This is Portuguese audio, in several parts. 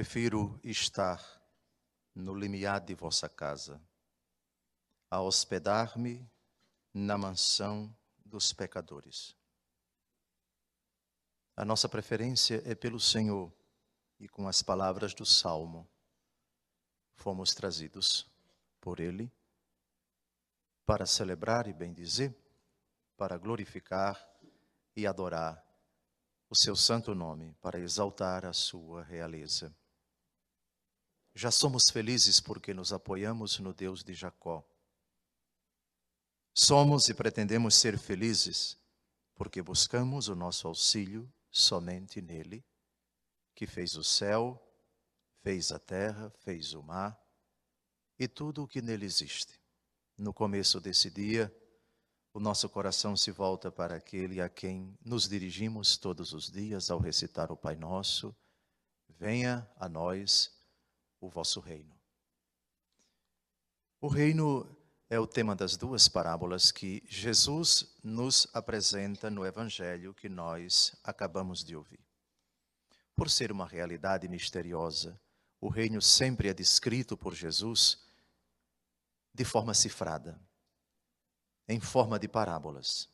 Prefiro estar no limiar de vossa casa, a hospedar-me na mansão dos pecadores. A nossa preferência é pelo Senhor e com as palavras do Salmo fomos trazidos por Ele para celebrar e bendizer, para glorificar e adorar o seu santo nome, para exaltar a sua realeza. Já somos felizes porque nos apoiamos no Deus de Jacó. Somos e pretendemos ser felizes porque buscamos o nosso auxílio somente nele, que fez o céu, fez a terra, fez o mar e tudo o que nele existe. No começo desse dia, o nosso coração se volta para aquele a quem nos dirigimos todos os dias ao recitar o Pai Nosso. Venha a nós o vosso reino. O reino é o tema das duas parábolas que Jesus nos apresenta no Evangelho que nós acabamos de ouvir. Por ser uma realidade misteriosa, o reino sempre é descrito por Jesus de forma cifrada, em forma de parábolas.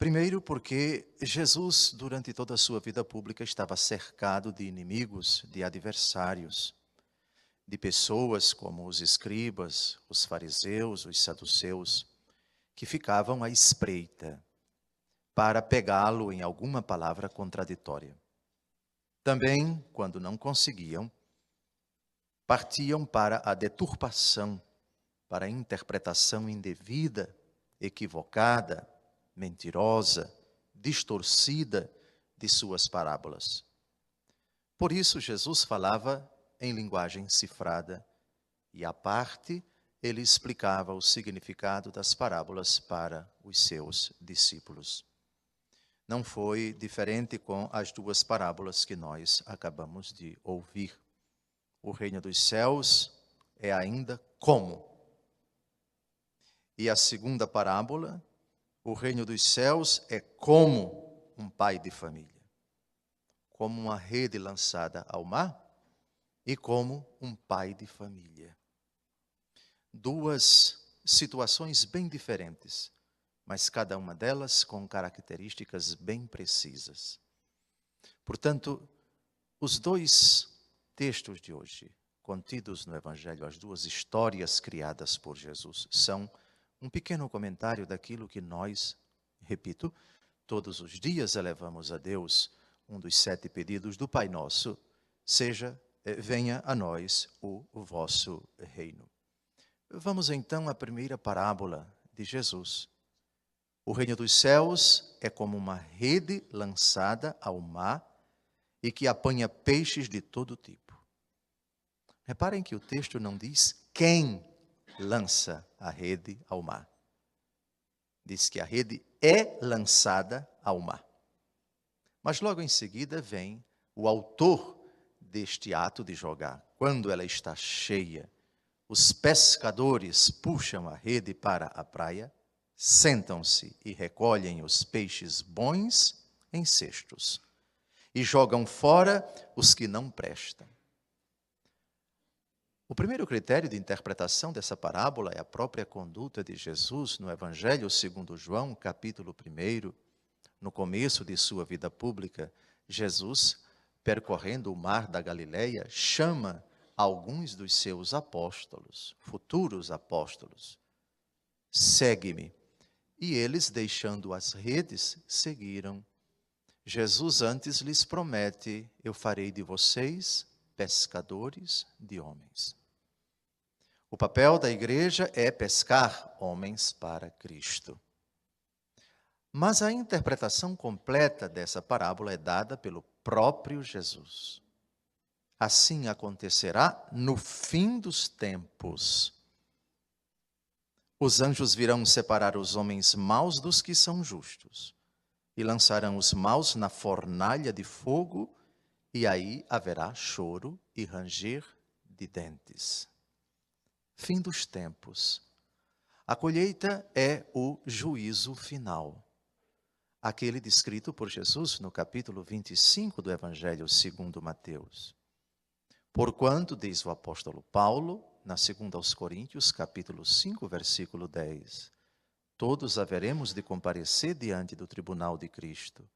Primeiro, porque Jesus, durante toda a sua vida pública, estava cercado de inimigos, de adversários de pessoas como os escribas, os fariseus, os saduceus, que ficavam à espreita para pegá-lo em alguma palavra contraditória. Também, quando não conseguiam, partiam para a deturpação, para a interpretação indevida, equivocada, mentirosa, distorcida de suas parábolas. Por isso, Jesus falava em linguagem cifrada, e à parte ele explicava o significado das parábolas para os seus discípulos. Não foi diferente com as duas parábolas que nós acabamos de ouvir. O reino dos céus é ainda como. E a segunda parábola, o reino dos céus é como um pai de família. Como uma rede lançada ao mar, e como um pai de família. Duas situações bem diferentes, mas cada uma delas com características bem precisas. Portanto, os dois textos de hoje, contidos no Evangelho, as duas histórias criadas por Jesus, são um pequeno comentário daquilo que nós, repito, todos os dias elevamos a Deus, um dos sete pedidos do Pai Nosso, seja eh, venha a nós o, vosso reino. Vamos então à primeira parábola de Jesus. O reino dos céus é como uma rede lançada ao mar e que apanha peixes de todo tipo. Reparem que o texto não diz quem lança a rede ao mar. Diz que a rede é lançada ao mar. Mas logo em seguida vem o autor deste ato de jogar. Quando ela está cheia, os pescadores puxam a rede para a praia, sentam-se e recolhem os peixes bons em cestos e jogam fora os que não prestam. O primeiro critério de interpretação dessa parábola é a própria conduta de Jesus no Evangelho segundo João, capítulo 1, no começo de sua vida pública, Jesus percorrendo o mar da Galileia, chama alguns dos seus apóstolos, futuros apóstolos. Segue-me. E eles, deixando as redes, seguiram. Jesus antes lhes promete: Eu farei de vocês pescadores de homens. O papel da igreja é pescar homens para Cristo. Mas a interpretação completa dessa parábola é dada pelo próprio Jesus. Assim acontecerá no fim dos tempos. Os anjos virão separar os homens maus dos que são justos, e lançarão os maus na fornalha de fogo, e aí haverá choro e ranger de dentes. Fim dos tempos. A colheita é o juízo final aquele descrito por Jesus no capítulo 25 do Evangelho segundo Mateus. Porquanto, diz o apóstolo Paulo, na segunda aos Coríntios, capítulo 5, versículo 10, todos haveremos de comparecer diante do tribunal de Cristo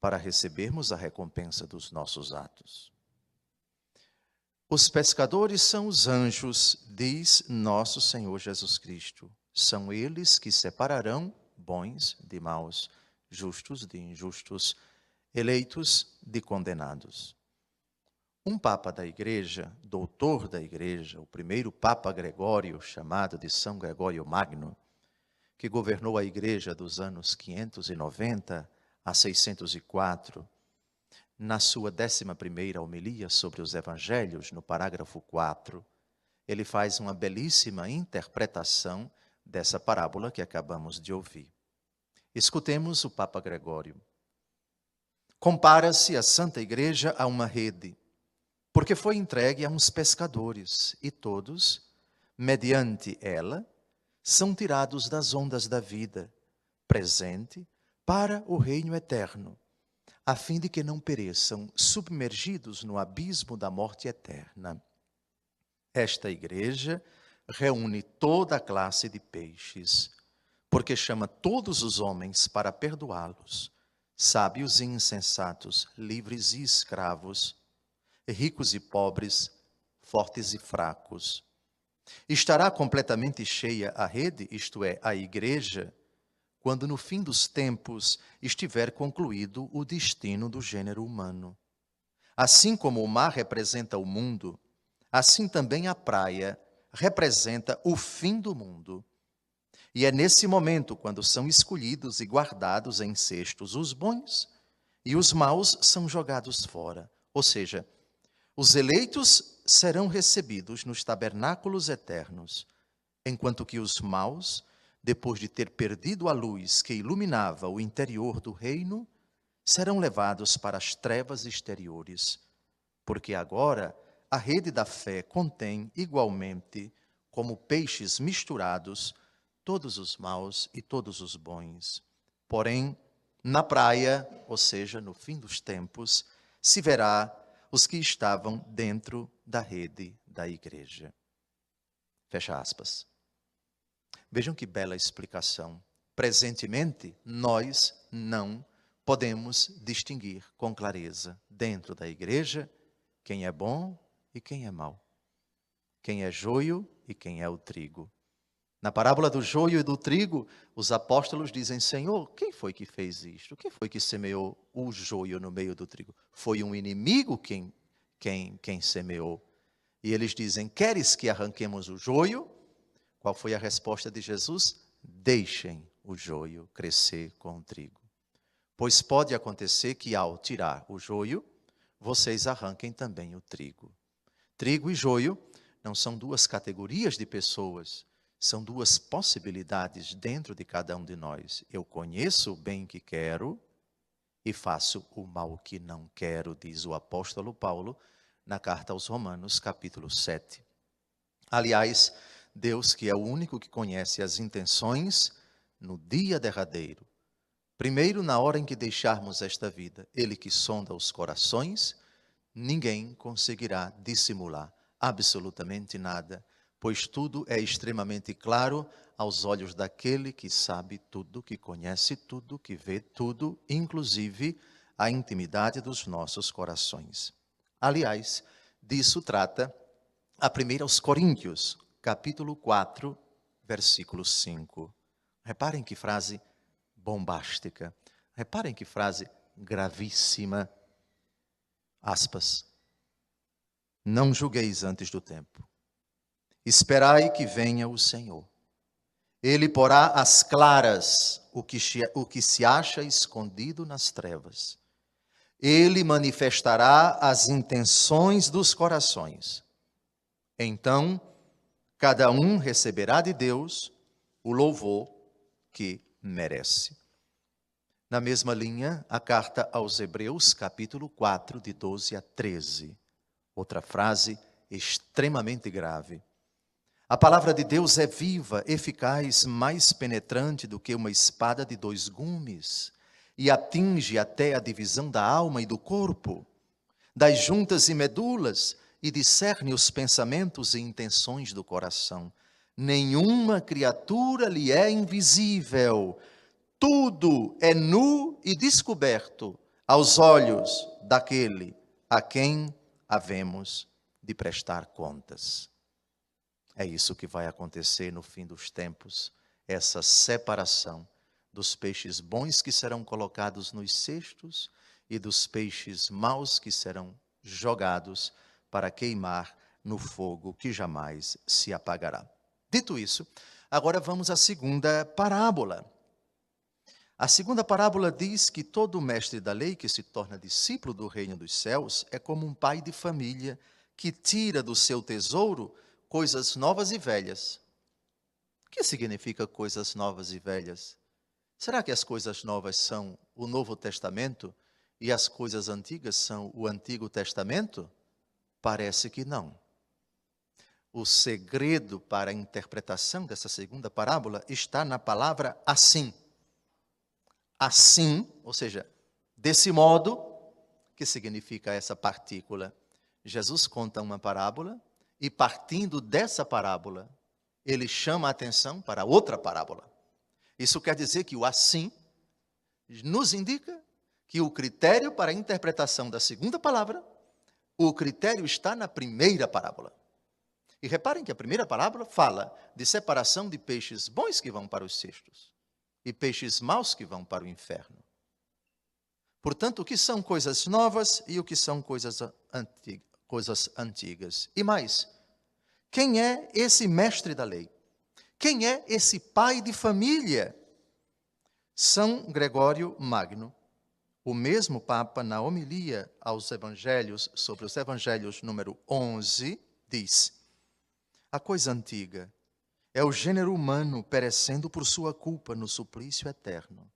para recebermos a recompensa dos nossos atos. Os pescadores são os anjos, diz nosso Senhor Jesus Cristo. São eles que separarão bons de maus, justos de injustos, eleitos de condenados. Um papa da igreja, doutor da igreja, o primeiro papa Gregório, chamado de São Gregório Magno, que governou a igreja dos anos 590 a 604, na sua 11 homilia sobre os evangelhos, no parágrafo 4, ele faz uma belíssima interpretação dessa parábola que acabamos de ouvir. Escutemos o Papa Gregório. Compara-se a Santa Igreja a uma rede porque foi entregue a uns pescadores, e todos, mediante ela, são tirados das ondas da vida presente para o reino eterno, a fim de que não pereçam submergidos no abismo da morte eterna. Esta igreja reúne toda a classe de peixes, porque chama todos os homens para perdoá-los, sábios e insensatos, livres e escravos ricos e pobres, fortes e fracos. Estará completamente cheia a rede, isto é, a igreja, quando no fim dos tempos estiver concluído o destino do gênero humano. Assim como o mar representa o mundo, assim também a praia representa o fim do mundo. E é nesse momento quando são escolhidos e guardados em cestos os bons e os maus são jogados fora. Ou seja, os eleitos serão recebidos nos tabernáculos eternos, enquanto que os maus, depois de ter perdido a luz que iluminava o interior do reino, serão levados para as trevas exteriores, porque agora a rede da fé contém igualmente, como peixes misturados, todos os maus e todos os bons. Porém, na praia, ou seja, no fim dos tempos, se verá os que estavam dentro da rede da igreja. Fecha aspas. Vejam que bela explicação. Presentemente, nós não podemos distinguir com clareza dentro da igreja quem é bom e quem é mau, quem é joio e quem é o trigo. Na parábola do joio e do trigo, os apóstolos dizem: Senhor, quem foi que fez isto? Quem foi que semeou o joio no meio do trigo? Foi um inimigo quem, quem, quem semeou. E eles dizem: Queres que arranquemos o joio? Qual foi a resposta de Jesus? Deixem o joio crescer com o trigo. Pois pode acontecer que ao tirar o joio, vocês arranquem também o trigo. Trigo e joio não são duas categorias de pessoas são duas possibilidades dentro de cada um de nós. Eu conheço o bem que quero e faço o mal que não quero, diz o apóstolo Paulo na carta aos Romanos, capítulo 7. Aliás, Deus, que é o único que conhece as intenções no dia derradeiro, primeiro na hora em que deixarmos esta vida, Ele que sonda os corações, ninguém conseguirá dissimular absolutamente nada pois tudo é extremamente claro aos olhos daquele que sabe tudo, que conhece tudo, que vê tudo, inclusive a intimidade dos nossos corações. Aliás, disso trata a primeira aos Coríntios, capítulo 4, versículo 5. Reparem que frase bombástica. Reparem que frase gravíssima. Aspas. Não julgueis antes do tempo Esperai que venha o Senhor. Ele porá às claras o que, o que se acha escondido nas trevas. Ele manifestará as intenções dos corações. Então, cada um receberá de Deus o louvor que merece. Na mesma linha, a carta aos Hebreus, capítulo 4, de 12 a 13. Outra frase extremamente grave. A palavra de Deus é viva, eficaz, mais penetrante do que uma espada de dois gumes, e atinge até a divisão da alma e do corpo, das juntas e medulas, e discerne os pensamentos e intenções do coração. Nenhuma criatura lhe é invisível. Tudo é nu e descoberto aos olhos daquele a quem havemos de prestar contas. É isso que vai acontecer no fim dos tempos, essa separação dos peixes bons que serão colocados nos cestos e dos peixes maus que serão jogados para queimar no fogo que jamais se apagará. Dito isso, agora vamos à segunda parábola. A segunda parábola diz que todo mestre da lei que se torna discípulo do reino dos céus é como um pai de família que tira do seu tesouro coisas novas e velhas. O que significa coisas novas e velhas? Será que as coisas novas são o Novo Testamento e as coisas antigas são o Antigo Testamento? Parece que não. O segredo para a interpretação dessa segunda parábola está na palavra assim. Assim, ou seja, desse modo, que significa essa partícula? Jesus conta uma parábola e partindo dessa parábola, ele chama a atenção para outra parábola. Isso quer dizer que o assim nos indica que o critério para a interpretação da segunda palavra, o critério está na primeira parábola. E reparem que a primeira parábola fala de separação de peixes bons que vão para os cestos e peixes maus que vão para o inferno. Portanto, o que são coisas novas e o que são coisas coisas antigas. E mais, quem é esse mestre da lei? Quem é esse pai de família? São Gregório Magno, o mesmo Papa, na homilia aos Evangelhos, sobre os Evangelhos número 11, diz: A coisa antiga é o gênero humano perecendo por sua culpa no suplício eterno,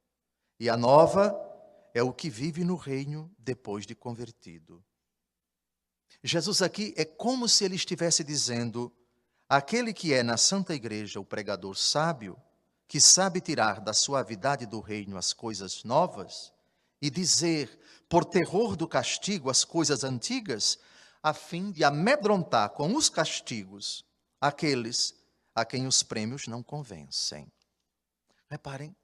e a nova é o que vive no reino depois de convertido. Jesus aqui é como se ele estivesse dizendo: aquele que é na Santa Igreja o pregador sábio, que sabe tirar da suavidade do reino as coisas novas e dizer, por terror do castigo, as coisas antigas, a fim de amedrontar com os castigos aqueles a quem os prêmios não convencem. Reparem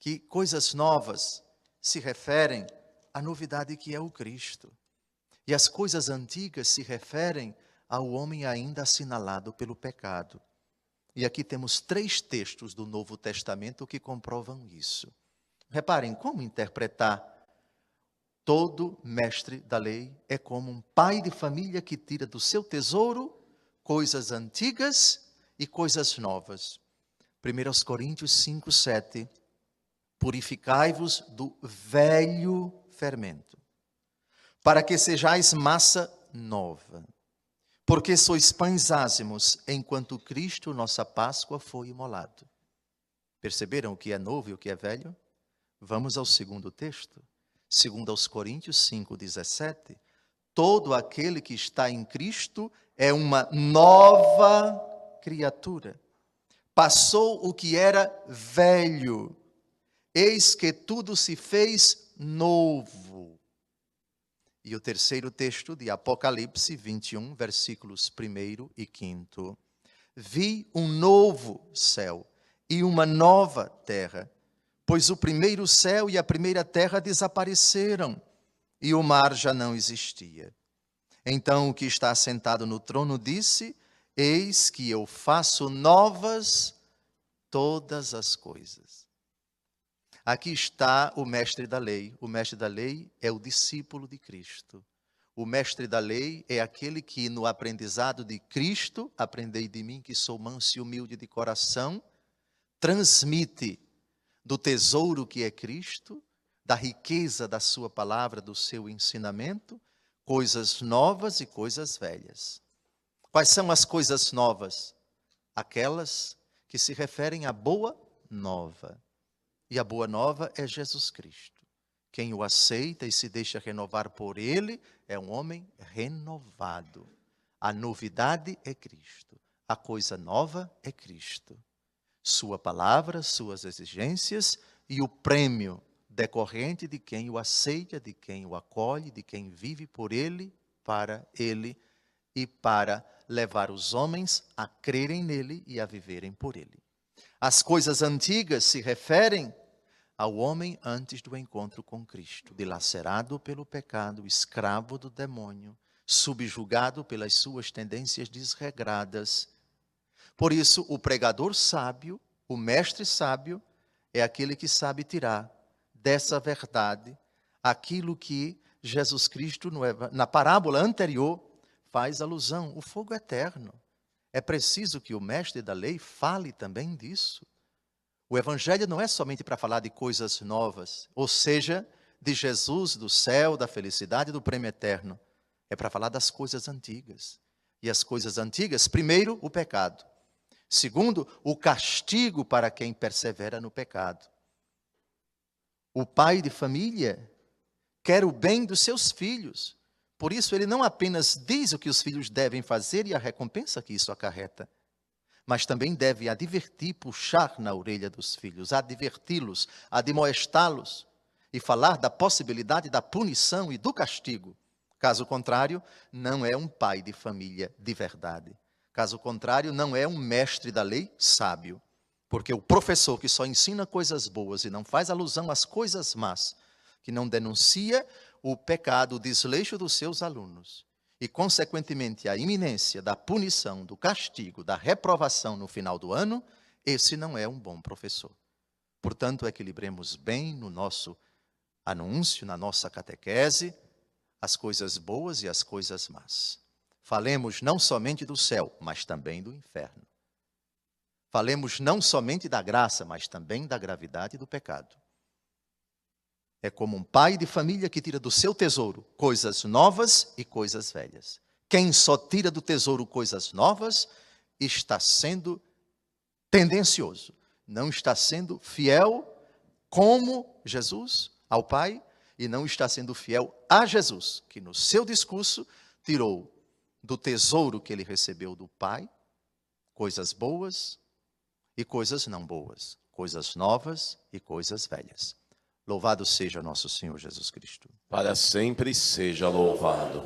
que coisas novas se referem à novidade que é o Cristo. E as coisas antigas se referem ao homem ainda assinalado pelo pecado. E aqui temos três textos do Novo Testamento que comprovam isso. Reparem como interpretar. Todo mestre da lei é como um pai de família que tira do seu tesouro coisas antigas e coisas novas. 1 Coríntios 5, 7. Purificai-vos do velho fermento para que sejais massa nova. Porque sois pães ázimos, enquanto Cristo, nossa Páscoa, foi imolado. Perceberam o que é novo e o que é velho? Vamos ao segundo texto. Segundo aos Coríntios 5:17, todo aquele que está em Cristo é uma nova criatura. Passou o que era velho, eis que tudo se fez novo. E o terceiro texto de Apocalipse 21, versículos 1 e 5. Vi um novo céu e uma nova terra, pois o primeiro céu e a primeira terra desapareceram e o mar já não existia. Então o que está sentado no trono disse: Eis que eu faço novas todas as coisas. Aqui está o mestre da lei. O mestre da lei é o discípulo de Cristo. O mestre da lei é aquele que, no aprendizado de Cristo, aprendei de mim que sou manso e humilde de coração, transmite do tesouro que é Cristo, da riqueza da sua palavra, do seu ensinamento, coisas novas e coisas velhas. Quais são as coisas novas? Aquelas que se referem à boa nova. E a boa nova é Jesus Cristo. Quem o aceita e se deixa renovar por ele é um homem renovado. A novidade é Cristo. A coisa nova é Cristo. Sua palavra, suas exigências e o prêmio decorrente de quem o aceita, de quem o acolhe, de quem vive por ele, para ele e para levar os homens a crerem nele e a viverem por ele. As coisas antigas se referem ao homem antes do encontro com Cristo, dilacerado pelo pecado, escravo do demônio, subjugado pelas suas tendências desregradas. Por isso, o pregador sábio, o mestre sábio, é aquele que sabe tirar dessa verdade aquilo que Jesus Cristo, na parábola anterior, faz alusão: o fogo eterno. É preciso que o mestre da lei fale também disso. O evangelho não é somente para falar de coisas novas, ou seja, de Jesus, do céu, da felicidade, do prêmio eterno. É para falar das coisas antigas. E as coisas antigas, primeiro, o pecado. Segundo, o castigo para quem persevera no pecado. O pai de família quer o bem dos seus filhos. Por isso, ele não apenas diz o que os filhos devem fazer e a recompensa que isso acarreta, mas também deve advertir, puxar na orelha dos filhos, adverti-los, admoestá-los e falar da possibilidade da punição e do castigo. Caso contrário, não é um pai de família de verdade. Caso contrário, não é um mestre da lei sábio. Porque o professor que só ensina coisas boas e não faz alusão às coisas más, que não denuncia o pecado, o desleixo dos seus alunos e, consequentemente, a iminência da punição, do castigo, da reprovação no final do ano, esse não é um bom professor. Portanto, equilibremos bem no nosso anúncio, na nossa catequese, as coisas boas e as coisas más. Falemos não somente do céu, mas também do inferno. Falemos não somente da graça, mas também da gravidade do pecado. É como um pai de família que tira do seu tesouro coisas novas e coisas velhas. Quem só tira do tesouro coisas novas está sendo tendencioso, não está sendo fiel como Jesus ao Pai e não está sendo fiel a Jesus, que no seu discurso tirou do tesouro que ele recebeu do Pai coisas boas e coisas não boas, coisas novas e coisas velhas. Louvado seja nosso Senhor Jesus Cristo. Para sempre seja louvado.